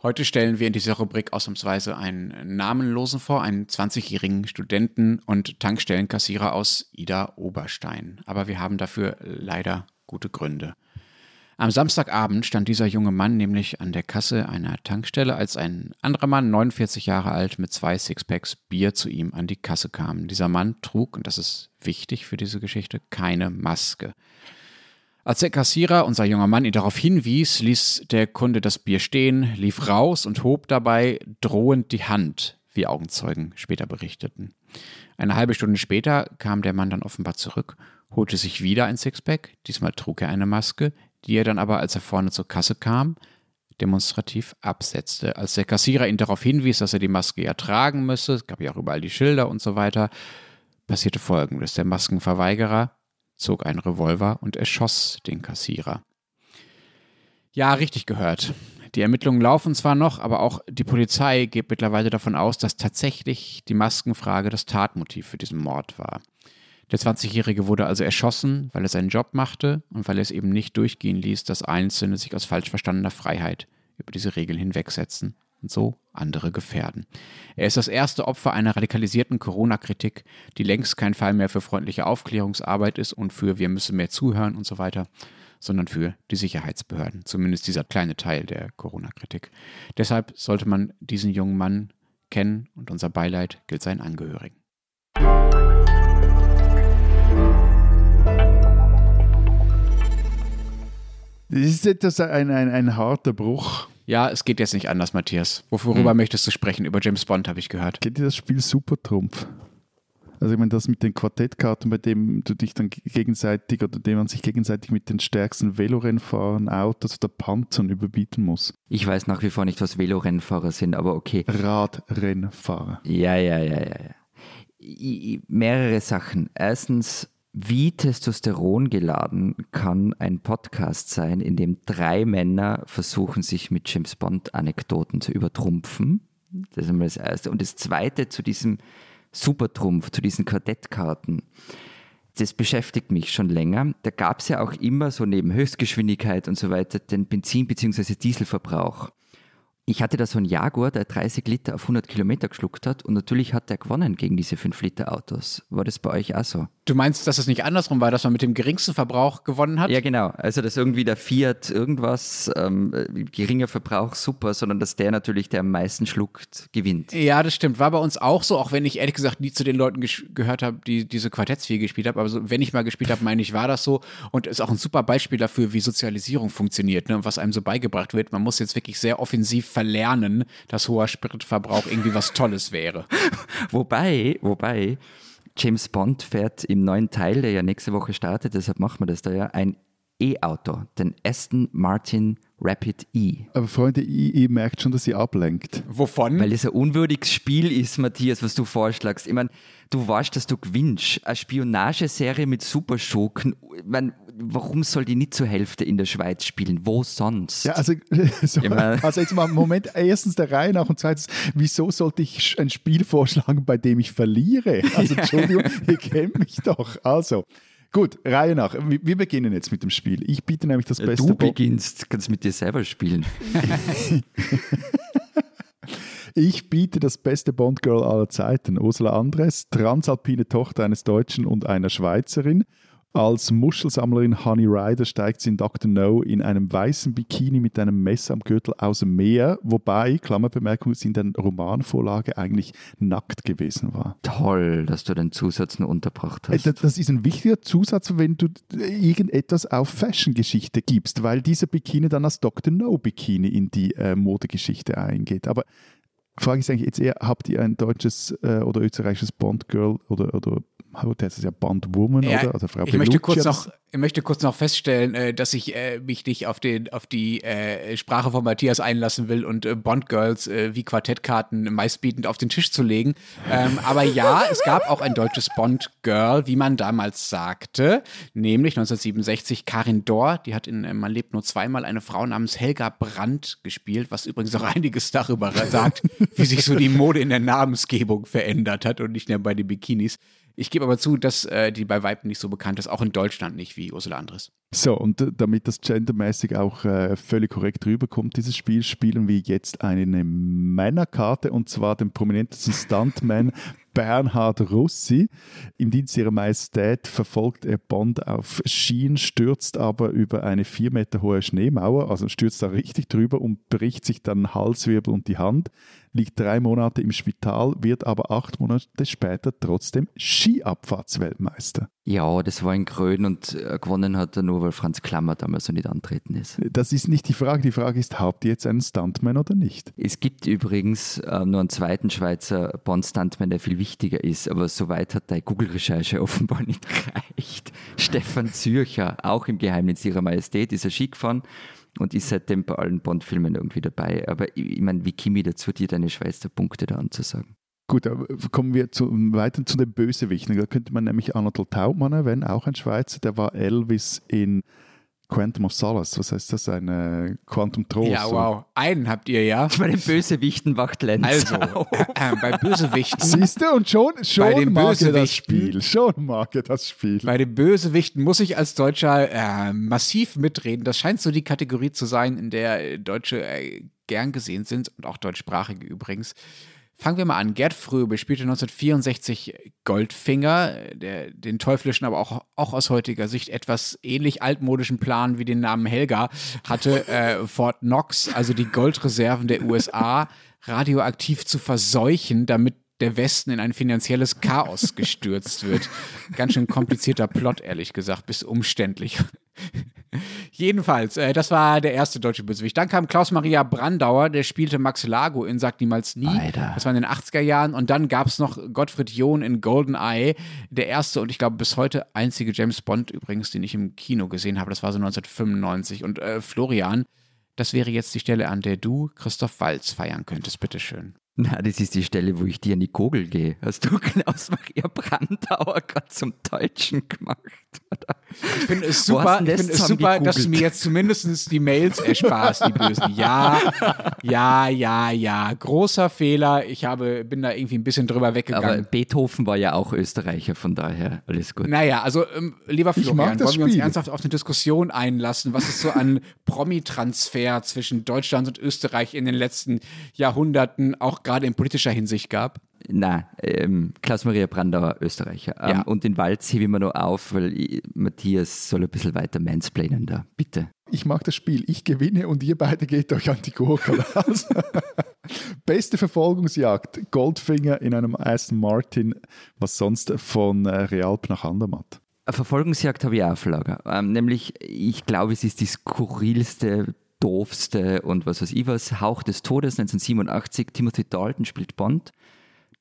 Heute stellen wir in dieser Rubrik ausnahmsweise einen Namenlosen vor, einen 20-jährigen Studenten und Tankstellenkassierer aus Ida Oberstein. Aber wir haben dafür leider gute Gründe. Am Samstagabend stand dieser junge Mann nämlich an der Kasse einer Tankstelle, als ein anderer Mann, 49 Jahre alt, mit zwei Sixpacks Bier zu ihm an die Kasse kam. Dieser Mann trug, und das ist wichtig für diese Geschichte, keine Maske. Als der Kassierer, unser junger Mann, ihn darauf hinwies, ließ der Kunde das Bier stehen, lief raus und hob dabei drohend die Hand, wie Augenzeugen später berichteten. Eine halbe Stunde später kam der Mann dann offenbar zurück, holte sich wieder ein Sixpack, diesmal trug er eine Maske, die er dann aber, als er vorne zur Kasse kam, demonstrativ absetzte. Als der Kassierer ihn darauf hinwies, dass er die Maske ja tragen müsse, es gab ja auch überall die Schilder und so weiter, passierte folgendes. Der Maskenverweigerer zog einen Revolver und erschoss den Kassierer. Ja, richtig gehört. Die Ermittlungen laufen zwar noch, aber auch die Polizei geht mittlerweile davon aus, dass tatsächlich die Maskenfrage das Tatmotiv für diesen Mord war. Der 20-Jährige wurde also erschossen, weil er seinen Job machte und weil er es eben nicht durchgehen ließ, dass Einzelne sich aus falsch verstandener Freiheit über diese Regeln hinwegsetzen und so andere gefährden. Er ist das erste Opfer einer radikalisierten Corona-Kritik, die längst kein Fall mehr für freundliche Aufklärungsarbeit ist und für wir müssen mehr zuhören und so weiter, sondern für die Sicherheitsbehörden, zumindest dieser kleine Teil der Corona-Kritik. Deshalb sollte man diesen jungen Mann kennen und unser Beileid gilt seinen Angehörigen. Das ist etwas ein, ein, ein harter Bruch. Ja, es geht jetzt nicht anders, Matthias. Worüber Hm. möchtest du sprechen? Über James Bond habe ich gehört. Kennt ihr das Spiel Supertrumpf? Also ich meine, das mit den Quartettkarten, bei dem du dich dann gegenseitig oder dem man sich gegenseitig mit den stärksten Velorennfahrern, Autos oder Panzern überbieten muss. Ich weiß nach wie vor nicht, was Velorennfahrer sind, aber okay. Radrennfahrer. Ja, ja, ja, ja. ja. I- I- mehrere Sachen. Erstens, wie Testosteron geladen kann ein Podcast sein, in dem drei Männer versuchen, sich mit James Bond-Anekdoten zu übertrumpfen? Das ist einmal das Erste. Und das Zweite zu diesem Supertrumpf, zu diesen Quartettkarten. Das beschäftigt mich schon länger. Da gab es ja auch immer so neben Höchstgeschwindigkeit und so weiter den Benzin- bzw. Dieselverbrauch. Ich hatte da so einen Jaguar, der 30 Liter auf 100 Kilometer geschluckt hat und natürlich hat der gewonnen gegen diese 5 Liter Autos. War das bei euch auch so? Du meinst, dass es nicht andersrum war, dass man mit dem geringsten Verbrauch gewonnen hat? Ja, genau. Also, dass irgendwie der Fiat irgendwas, ähm, äh, geringer Verbrauch, super, sondern dass der natürlich, der am meisten schluckt, gewinnt. Ja, das stimmt. War bei uns auch so, auch wenn ich ehrlich gesagt nie zu den Leuten gehört habe, die diese Quartetts viel gespielt haben. Aber so, wenn ich mal gespielt habe, meine ich, war das so. Und ist auch ein super Beispiel dafür, wie Sozialisierung funktioniert ne, und was einem so beigebracht wird. Man muss jetzt wirklich sehr offensiv verlernen, dass hoher Spritverbrauch irgendwie was Tolles wäre. Wobei, wobei, James Bond fährt im neuen Teil, der ja nächste Woche startet, deshalb machen wir das da ja, ein E-Auto, den Aston Martin Rapid E. Aber Freunde, ihr, merkt schon, dass ihr ablenkt. Wovon? Weil es ein unwürdiges Spiel ist, Matthias, was du vorschlagst. Ich meine, du weißt, dass du gewinnst. Eine Spionageserie mit Superschurken. Ich mein, warum soll die nicht zur Hälfte in der Schweiz spielen? Wo sonst? Ja, also, so, also jetzt mal, Moment, erstens der Reihe nach und zweitens, wieso sollte ich ein Spiel vorschlagen, bei dem ich verliere? Also Entschuldigung, ihr kennt mich doch. Also, gut, Reihe nach. Wir, beginnen jetzt mit dem Spiel. Ich biete nämlich das beste du beginnst, kannst mit dir selber spielen. Ich biete das beste Bond-Girl aller Zeiten. Ursula Andres, transalpine Tochter eines Deutschen und einer Schweizerin. Als Muschelsammlerin Honey Ryder steigt sie in Dr. No in einem weißen Bikini mit einem Messer am Gürtel aus dem Meer, wobei, Klammerbemerkung, sie in der Romanvorlage eigentlich nackt gewesen war. Toll, dass du den Zusatz nur unterbracht Äh, hast. Das ist ein wichtiger Zusatz, wenn du irgendetwas auf Fashion-Geschichte gibst, weil dieser Bikini dann als Dr. No Bikini in die äh, Modegeschichte eingeht. Aber Frage ist eigentlich jetzt eher, habt ihr ein deutsches äh, oder österreichisches Bond-Girl oder, oder das ist ja Bond-Woman, Ja, oder? Also Frau ich, möchte kurz noch, ich möchte kurz noch feststellen, äh, dass ich äh, mich nicht auf, den, auf die äh, Sprache von Matthias einlassen will und Bond-Girls äh, wie Quartettkarten meistbietend auf den Tisch zu legen. Ähm, aber ja, es gab auch ein deutsches Bond-Girl, wie man damals sagte, nämlich 1967 Karin Dor, die hat in Man lebt nur zweimal eine Frau namens Helga Brandt gespielt, was übrigens auch einiges darüber sagt, wie sich so die Mode in der Namensgebung verändert hat und nicht mehr bei den Bikinis. Ich gebe aber zu, dass äh, die bei Weitem nicht so bekannt ist, auch in Deutschland nicht wie Ursula Andres. So, und äh, damit das gendermäßig auch äh, völlig korrekt rüberkommt, dieses Spiel, spielen wir jetzt eine Männerkarte und zwar den prominentesten Stuntman Bernhard Russi. Im Dienst ihrer Majestät verfolgt er Bond auf Schienen, stürzt aber über eine vier Meter hohe Schneemauer, also stürzt da richtig drüber und bricht sich dann Halswirbel und die Hand, liegt drei Monate im Spital, wird aber acht Monate später trotzdem Skiabfahrtsweltmeister. Ja, das war in Grön und äh, gewonnen hat er nur, weil Franz Klammer damals so nicht antreten ist. Das ist nicht die Frage. Die Frage ist, habt ihr jetzt einen Stuntman oder nicht? Es gibt übrigens äh, nur einen zweiten Schweizer Bond-Stuntman, der viel wichtiger ist, aber soweit hat deine Google-Recherche offenbar nicht gereicht. Stefan Zürcher, auch im Geheimnis ihrer Majestät, ist er Ski gefahren und ist seitdem bei allen Bond-Filmen irgendwie dabei. Aber ich, ich meine, wie Kimi dazu, dir deine Schweizer Punkte da anzusagen? Gut, aber kommen wir zu, weiter zu den Bösewichten. Da könnte man nämlich Anatol Taubmann erwähnen, auch ein Schweizer, der war Elvis in Quantum of Solace. Was heißt das? Ein äh, Quantum Trost. Ja, wow. Einen habt ihr ja. Bei den Bösewichten wacht Lenz Also, auf. äh, bei Bösewichten. Siehst du? Und schon, schon Bei den mag er das Spiel. Schon mag er das Spiel. Bei den Bösewichten muss ich als Deutscher äh, massiv mitreden. Das scheint so die Kategorie zu sein, in der äh, Deutsche äh, gern gesehen sind und auch deutschsprachige übrigens. Fangen wir mal an. Gerd Fröbe spielte 1964 Goldfinger, der den teuflischen, aber auch, auch aus heutiger Sicht etwas ähnlich altmodischen Plan wie den Namen Helga hatte, äh, Fort Knox, also die Goldreserven der USA, radioaktiv zu verseuchen, damit der Westen in ein finanzielles Chaos gestürzt wird. Ganz schön komplizierter Plot, ehrlich gesagt, bis umständlich. Jedenfalls, äh, das war der erste deutsche Bösewicht. Dann kam Klaus-Maria Brandauer, der spielte Max Lago in Sag niemals nie. Alter. Das war in den 80er Jahren. Und dann gab es noch Gottfried John in GoldenEye, der erste und ich glaube bis heute einzige James Bond übrigens, den ich im Kino gesehen habe. Das war so 1995. Und äh, Florian, das wäre jetzt die Stelle, an der du Christoph Walz feiern könntest. Bitteschön. Na, das ist die Stelle, wo ich dir an die Kogel gehe. Hast du Klaus-Maria Brandauer gerade zum Deutschen gemacht? Oder? Ich finde es super, ich das es super dass du mir jetzt zumindest die Mails ersparst, die Bösen. Ja, ja, ja, ja. Großer Fehler. Ich habe, bin da irgendwie ein bisschen drüber Aber weggegangen. Beethoven war ja auch Österreicher, von daher alles gut. Naja, also ähm, lieber Florian, wollen wir uns ernsthaft auf eine Diskussion einlassen, was es so an Promi-Transfer zwischen Deutschland und Österreich in den letzten Jahrhunderten, auch gerade in politischer Hinsicht gab? Nein, ähm, Klaus-Maria Brandauer, Österreicher. Ähm, Ja. Und den Walz hebe ich mir noch auf, weil ich, Matthias soll ein bisschen weiter mansplainen da. Bitte. Ich mag das Spiel. Ich gewinne und ihr beide geht euch an die Gurke raus. Beste Verfolgungsjagd. Goldfinger in einem Aston Martin. Was sonst von äh, Realp nach Andermatt. Eine Verfolgungsjagd habe ich auch auf Lager. Ähm, nämlich, ich glaube, es ist die skurrilste, doofste und was weiß ich was. Hauch des Todes 1987. Timothy Dalton spielt Bond.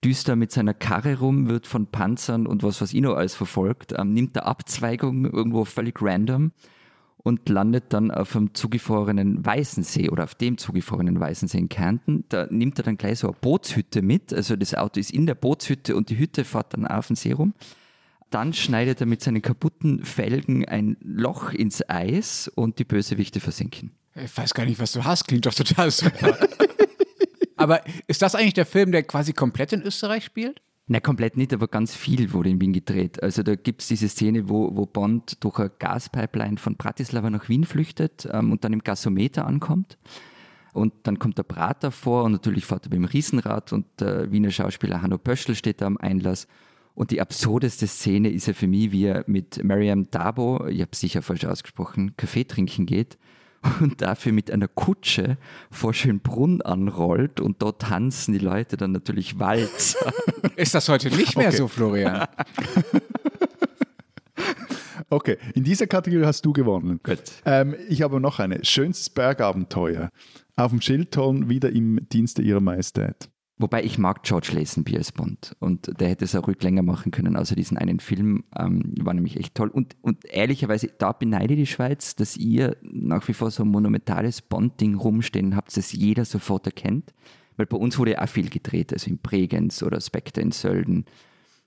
Düster mit seiner Karre rum, wird von Panzern und was weiß ich noch alles verfolgt. Ähm, nimmt eine Abzweigung irgendwo völlig random und landet dann auf einem zugefrorenen Weißensee oder auf dem zugefrorenen Weißensee in Kärnten. Da nimmt er dann gleich so eine Bootshütte mit. Also das Auto ist in der Bootshütte und die Hütte fährt dann auf den See rum. Dann schneidet er mit seinen kaputten Felgen ein Loch ins Eis und die Bösewichte versinken. Ich weiß gar nicht, was du hast. Klingt doch total super. Aber ist das eigentlich der Film, der quasi komplett in Österreich spielt? Na, komplett nicht, aber ganz viel wurde in Wien gedreht. Also da gibt es diese Szene, wo, wo Bond durch eine Gaspipeline von Bratislava nach Wien flüchtet ähm, und dann im Gasometer ankommt. Und dann kommt der Prater vor und natürlich fährt er beim Riesenrad und der Wiener Schauspieler Hanno Pöschl steht da am Einlass. Und die absurdeste Szene ist ja für mich, wie er mit Mariam Dabo, ich habe sicher falsch ausgesprochen, Kaffee trinken geht und dafür mit einer Kutsche vor Schönbrunn anrollt und dort tanzen die Leute dann natürlich Walzer. Ist das heute nicht mehr Okay. so, Florian? Okay, in dieser Kategorie hast du gewonnen. Gut. Ähm, ich habe noch eine. Schönstes Bergabenteuer. Auf dem Schildturm wieder im Dienste ihrer Majestät. Wobei ich mag George Lazenby als Bond und der hätte es auch ruhig länger machen können, außer diesen einen Film, ähm, war nämlich echt toll. Und, und ehrlicherweise, da beneide die Schweiz, dass ihr nach wie vor so ein monumentales Bond-Ding rumstehen habt, das jeder sofort erkennt. Weil bei uns wurde ja auch viel gedreht, also in Bregenz oder Spectre in Sölden.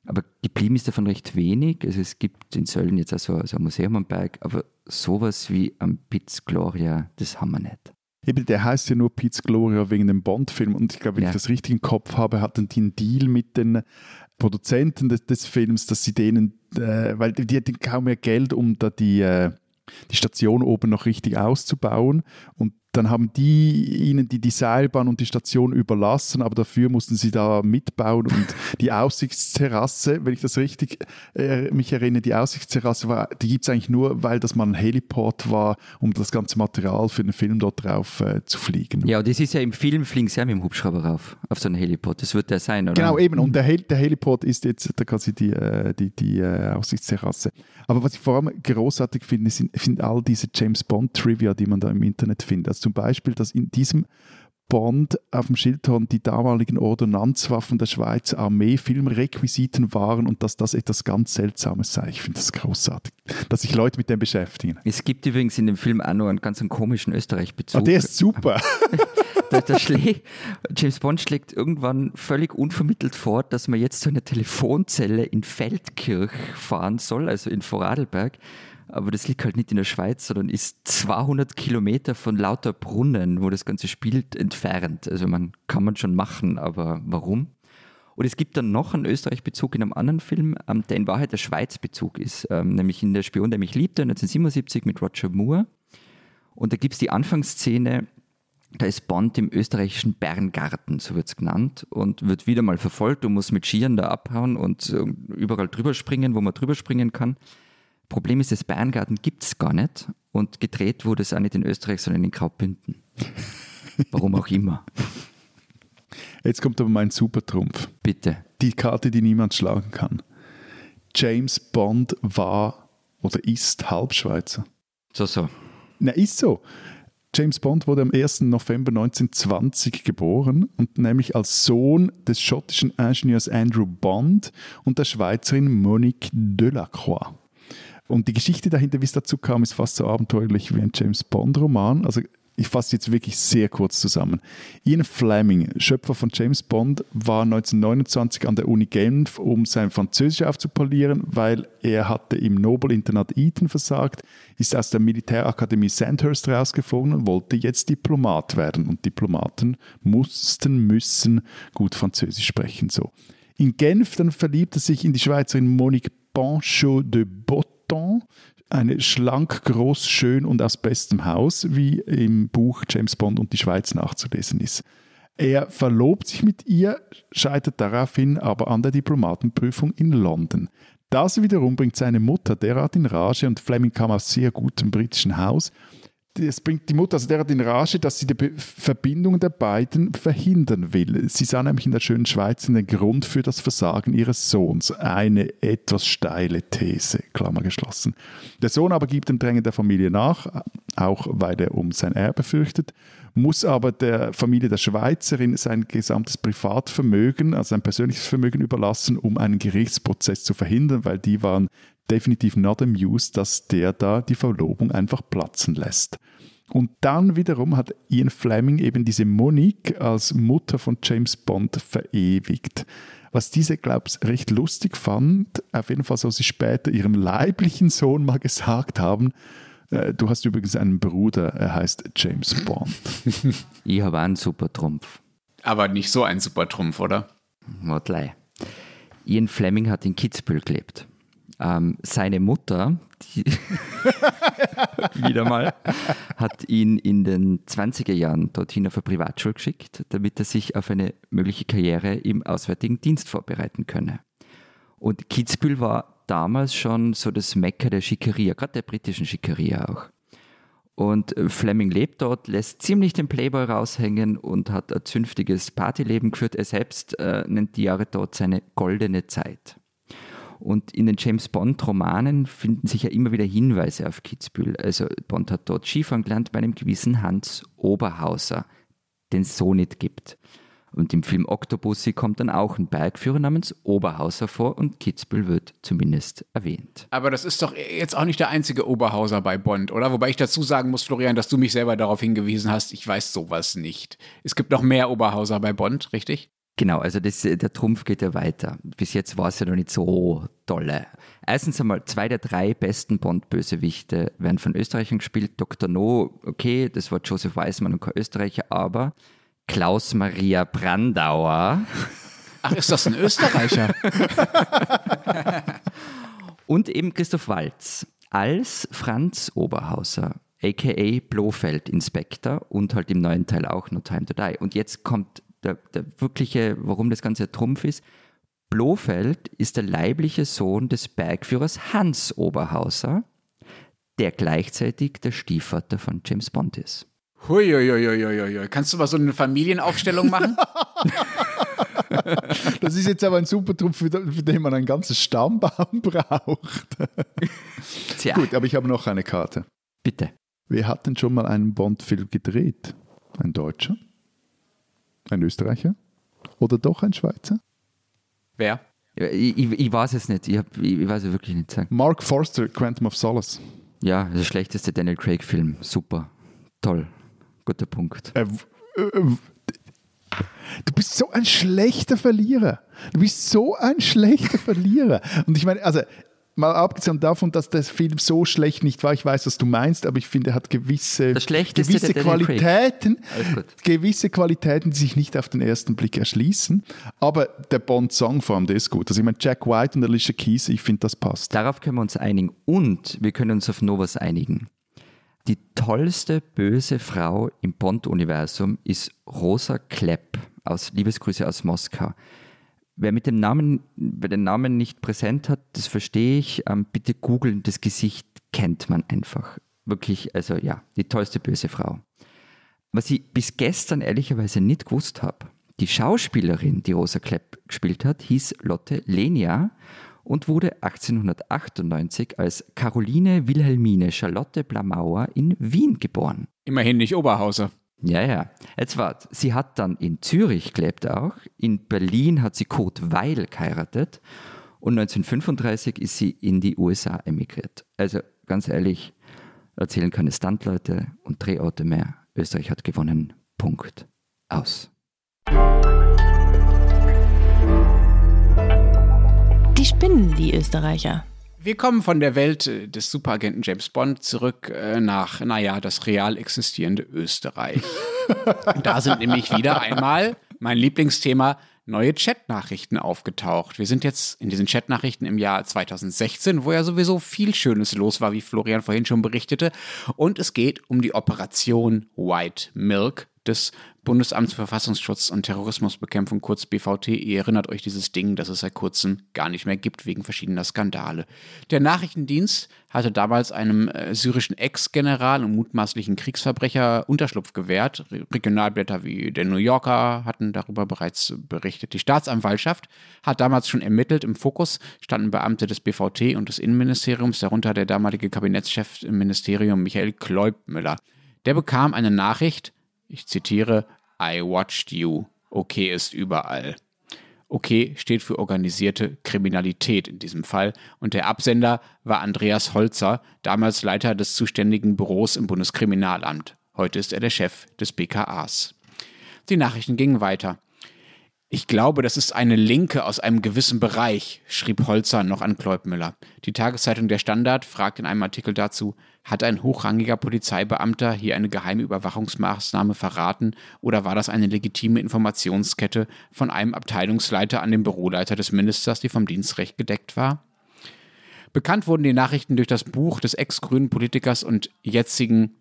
Aber geblieben ist davon recht wenig. Also es gibt in Sölden jetzt auch so, so ein Museum am Berg, aber sowas wie am Piz Gloria, das haben wir nicht. Eben, der heißt ja nur Piz Gloria wegen dem Bond-Film und ich glaube, wenn ja. ich das richtig im Kopf habe, hatten die einen Deal mit den Produzenten des, des Films, dass sie denen, äh, weil die hatten kaum mehr Geld, um da die, äh, die Station oben noch richtig auszubauen und dann haben die ihnen die, die Seilbahn und die Station überlassen, aber dafür mussten sie da mitbauen und die Aussichtsterrasse, wenn ich das richtig äh, mich erinnere, die Aussichtsterrasse war, die gibt es eigentlich nur, weil das mal ein Heliport war, um das ganze Material für den Film dort drauf äh, zu fliegen. Ja, und das ist ja im Film fliegen sie ja mit dem Hubschrauber rauf, auf so einen Heliport. Das wird der sein, oder? Genau, eben. Und der, Hel der Heliport ist jetzt quasi die, äh, die, die äh, Aussichtsterrasse. Aber was ich vor allem großartig finde, sind, sind all diese James Bond Trivia, die man da im Internet findet. Also zum Beispiel, dass in diesem Bond auf dem Schildhorn die damaligen Ordonnanzwaffen der Schweizer Armee Filmrequisiten waren und dass das etwas ganz Seltsames sei. Ich finde das großartig, dass sich Leute mit dem beschäftigen. Es gibt übrigens in dem Film auch noch einen ganz komischen Österreich-Bezug. Oh, der ist super. der, der James Bond schlägt irgendwann völlig unvermittelt vor, dass man jetzt zu einer Telefonzelle in Feldkirch fahren soll, also in Vorarlberg aber das liegt halt nicht in der Schweiz, sondern ist 200 Kilometer von lauter Brunnen, wo das Ganze spielt, entfernt. Also man kann man schon machen, aber warum? Und es gibt dann noch einen Österreich-Bezug in einem anderen Film, ähm, der in Wahrheit der Schweiz-Bezug ist, ähm, nämlich in Der Spion, der mich liebte, 1977 mit Roger Moore. Und da gibt es die Anfangsszene, da ist Bond im österreichischen Berngarten, so wird es genannt, und wird wieder mal verfolgt und muss mit Skiern da abhauen und äh, überall drüber springen, wo man drüber springen kann. Problem ist, das Bayerngarten gibt es gar nicht und gedreht wurde es auch nicht in Österreich, sondern in Graubünden. Warum auch immer. Jetzt kommt aber mein Supertrumpf. Bitte. Die Karte, die niemand schlagen kann. James Bond war oder ist Halbschweizer. So, so. Na, ist so. James Bond wurde am 1. November 1920 geboren und nämlich als Sohn des schottischen Ingenieurs Andrew Bond und der Schweizerin Monique Delacroix. Und die Geschichte dahinter, wie es dazu kam, ist fast so abenteuerlich wie ein James Bond-Roman. Also ich fasse jetzt wirklich sehr kurz zusammen. Ian Fleming, Schöpfer von James Bond, war 1929 an der Uni Genf, um sein Französisch aufzupolieren, weil er hatte im Nobel-Internat Eton versagt, ist aus der Militärakademie Sandhurst rausgeflogen und wollte jetzt Diplomat werden. Und Diplomaten mussten, müssen gut Französisch sprechen. So. In Genf dann verliebte sich in die Schweizerin Monique Panchot de Bot Breton, eine schlank, groß, schön und aus bestem Haus, wie im Buch James Bond und die Schweiz nachzulesen ist. Er verlobt sich mit ihr, scheitert daraufhin aber an der Diplomatenprüfung in London. Das wiederum bringt seine Mutter derart in Rage und Fleming kam aus sehr gutem britischen Haus, es bringt die Mutter also derart in Rage, dass sie die Verbindung der beiden verhindern will. Sie sah nämlich in der schönen Schweiz den Grund für das Versagen ihres Sohns. Eine etwas steile These, Klammer geschlossen. Der Sohn aber gibt dem Drängen der Familie nach, auch weil er um sein Erbe fürchtet, muss aber der Familie der Schweizerin sein gesamtes Privatvermögen, also sein persönliches Vermögen überlassen, um einen Gerichtsprozess zu verhindern, weil die waren definitiv not amused, dass der da die Verlobung einfach platzen lässt. Und dann wiederum hat Ian Fleming eben diese Monique als Mutter von James Bond verewigt. Was diese, glaube ich, recht lustig fand, auf jeden Fall soll sie später ihrem leiblichen Sohn mal gesagt haben, äh, du hast übrigens einen Bruder, er heißt James Bond. ich habe einen super Trumpf. Aber nicht so einen super Trumpf, oder? Wortlei. Ian Fleming hat in Kitzbühel gelebt. Ähm, seine Mutter, wieder mal, hat ihn in den 20er Jahren dorthin auf eine Privatschule geschickt, damit er sich auf eine mögliche Karriere im Auswärtigen Dienst vorbereiten könne. Und Kitzbühel war damals schon so das Mecker der Schickeria, gerade der britischen Schickeria auch. Und Fleming lebt dort, lässt ziemlich den Playboy raushängen und hat ein zünftiges Partyleben geführt. Er selbst äh, nennt die Jahre dort seine goldene Zeit. Und in den James Bond-Romanen finden sich ja immer wieder Hinweise auf Kitzbühel. Also Bond hat dort Skifahren gelernt bei einem gewissen Hans Oberhauser, den es so nicht gibt. Und im Film Octopussy kommt dann auch ein Bergführer namens Oberhauser vor und Kitzbühel wird zumindest erwähnt. Aber das ist doch jetzt auch nicht der einzige Oberhauser bei Bond, oder? Wobei ich dazu sagen muss, Florian, dass du mich selber darauf hingewiesen hast, ich weiß sowas nicht. Es gibt noch mehr Oberhauser bei Bond, richtig? Genau, also das, der Trumpf geht ja weiter. Bis jetzt war es ja noch nicht so tolle. Erstens einmal, zwei der drei besten Bond-Bösewichte werden von Österreichern gespielt. Dr. No, okay, das war Joseph Weismann und kein Österreicher, aber Klaus Maria Brandauer. Ach, ist das ein Österreicher? und eben Christoph Walz als Franz Oberhauser, aka Blofeld Inspektor und halt im neuen Teil auch No Time to Die. Und jetzt kommt der, der wirkliche, warum das Ganze Trumpf ist. Blofeld ist der leibliche Sohn des Bergführers Hans Oberhauser, der gleichzeitig der Stiefvater von James Bond ist. Huiuiuiuiui. Kannst du mal so eine Familienaufstellung machen? das ist jetzt aber ein super Trumpf, für, den man ein ganzes Stammbaum braucht. Tja. Gut, aber ich habe noch eine Karte. Bitte. Wer hat denn schon mal einen Bond-Film gedreht? Ein Deutscher? Ein Österreicher? Oder doch ein Schweizer? Wer? Ich, ich, ich weiß es nicht. Ich, hab, ich, ich weiß es wirklich nicht sagen. Mark Forster, Quantum of Solace. Ja, der schlechteste Daniel Craig-Film. Super. Toll. Guter Punkt. Äh, äh, du bist so ein schlechter Verlierer. Du bist so ein schlechter Verlierer. Und ich meine, also mal abgesehen davon, dass der Film so schlecht nicht war, ich weiß, was du meinst, aber ich finde, er hat gewisse, gewisse Qualitäten, gewisse Qualitäten, die sich nicht auf den ersten Blick erschließen. Aber der Bond-Song vor allem, der ist gut. Also ich meine, Jack White und Alicia Keys, ich finde, das passt. Darauf können wir uns einigen. Und wir können uns auf Novas einigen. Die tollste böse Frau im Bond-Universum ist Rosa Klepp aus Liebesgrüße aus Moskau. Wer mit dem Namen, wer den Namen nicht präsent hat, das verstehe ich. Ähm, bitte googeln, das Gesicht kennt man einfach. Wirklich, also ja, die tollste böse Frau. Was ich bis gestern ehrlicherweise nicht gewusst habe, die Schauspielerin, die Rosa Klepp gespielt hat, hieß Lotte Lenia und wurde 1898 als Caroline Wilhelmine Charlotte Blamauer in Wien geboren. Immerhin nicht Oberhauser. Ja, ja. Jetzt wart, sie hat dann in Zürich gelebt auch, in Berlin hat sie Kurt Weil geheiratet und 1935 ist sie in die USA emigriert. Also ganz ehrlich, erzählen keine Standleute und Drehorte mehr. Österreich hat gewonnen. Punkt. Aus. Die spinnen, die Österreicher. Wir kommen von der Welt äh, des Superagenten James Bond zurück äh, nach, naja, das real existierende Österreich. da sind nämlich wieder einmal mein Lieblingsthema neue Chatnachrichten aufgetaucht. Wir sind jetzt in diesen Chatnachrichten im Jahr 2016, wo ja sowieso viel Schönes los war, wie Florian vorhin schon berichtete. Und es geht um die Operation White Milk des Bundesamts für Verfassungsschutz und Terrorismusbekämpfung, kurz BVT. Ihr erinnert euch dieses Ding, das es seit kurzem gar nicht mehr gibt, wegen verschiedener Skandale. Der Nachrichtendienst hatte damals einem äh, syrischen Ex-General und mutmaßlichen Kriegsverbrecher Unterschlupf gewährt. Regionalblätter wie der New Yorker hatten darüber bereits berichtet. Die Staatsanwaltschaft hat damals schon ermittelt. Im Fokus standen Beamte des BVT und des Innenministeriums, darunter der damalige Kabinettschef im Ministerium Michael Kleubmüller. Der bekam eine Nachricht, ich zitiere, I watched you. Okay ist überall. Okay steht für organisierte Kriminalität in diesem Fall und der Absender war Andreas Holzer, damals Leiter des zuständigen Büros im Bundeskriminalamt. Heute ist er der Chef des BKAs. Die Nachrichten gingen weiter. Ich glaube, das ist eine Linke aus einem gewissen Bereich, schrieb Holzer noch an Kleubmüller. Die Tageszeitung Der Standard fragt in einem Artikel dazu, hat ein hochrangiger Polizeibeamter hier eine geheime Überwachungsmaßnahme verraten oder war das eine legitime Informationskette von einem Abteilungsleiter an den Büroleiter des Ministers, die vom Dienstrecht gedeckt war? Bekannt wurden die Nachrichten durch das Buch des ex-grünen Politikers und jetzigen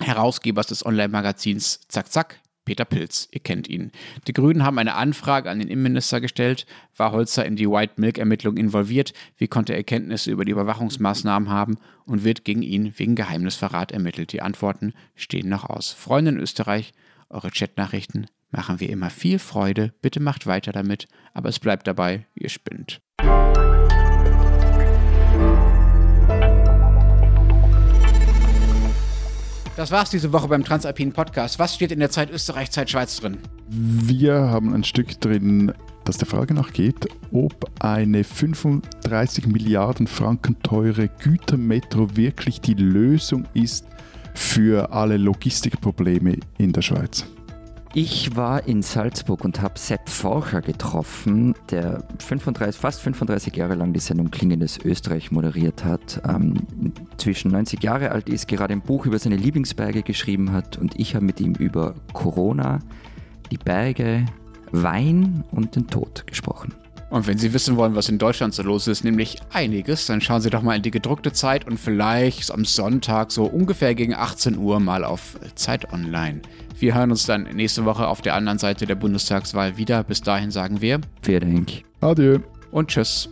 Herausgebers des Online-Magazins Zack Zack, Peter Pilz, ihr kennt ihn. Die Grünen haben eine Anfrage an den Innenminister gestellt. War Holzer in die White Milk-Ermittlung involviert? Wie konnte er Kenntnisse über die Überwachungsmaßnahmen haben? Und wird gegen ihn wegen Geheimnisverrat ermittelt? Die Antworten stehen noch aus. Freunde in Österreich, eure Chatnachrichten machen wir immer viel Freude. Bitte macht weiter damit. Aber es bleibt dabei, ihr spinnt. Das war's diese Woche beim Transalpinen Podcast. Was steht in der Zeit Österreich, Zeit Schweiz drin? Wir haben ein Stück drin, das der Frage nachgeht, ob eine 35 Milliarden Franken teure Gütermetro wirklich die Lösung ist für alle Logistikprobleme in der Schweiz. Ich war in Salzburg und habe Sepp Forcher getroffen, der 35, fast 35 Jahre lang die Sendung Klingendes Österreich moderiert hat. Ähm, zwischen 90 Jahre alt ist, gerade ein Buch über seine Lieblingsberge geschrieben hat und ich habe mit ihm über Corona, die Berge, Wein und den Tod gesprochen. Und wenn Sie wissen wollen, was in Deutschland so los ist, nämlich einiges, dann schauen Sie doch mal in die gedruckte Zeit und vielleicht am Sonntag so ungefähr gegen 18 Uhr mal auf Zeit Online. Wir hören uns dann nächste Woche auf der anderen Seite der Bundestagswahl wieder. Bis dahin sagen wir Vielen Dank. Adieu. und tschüss.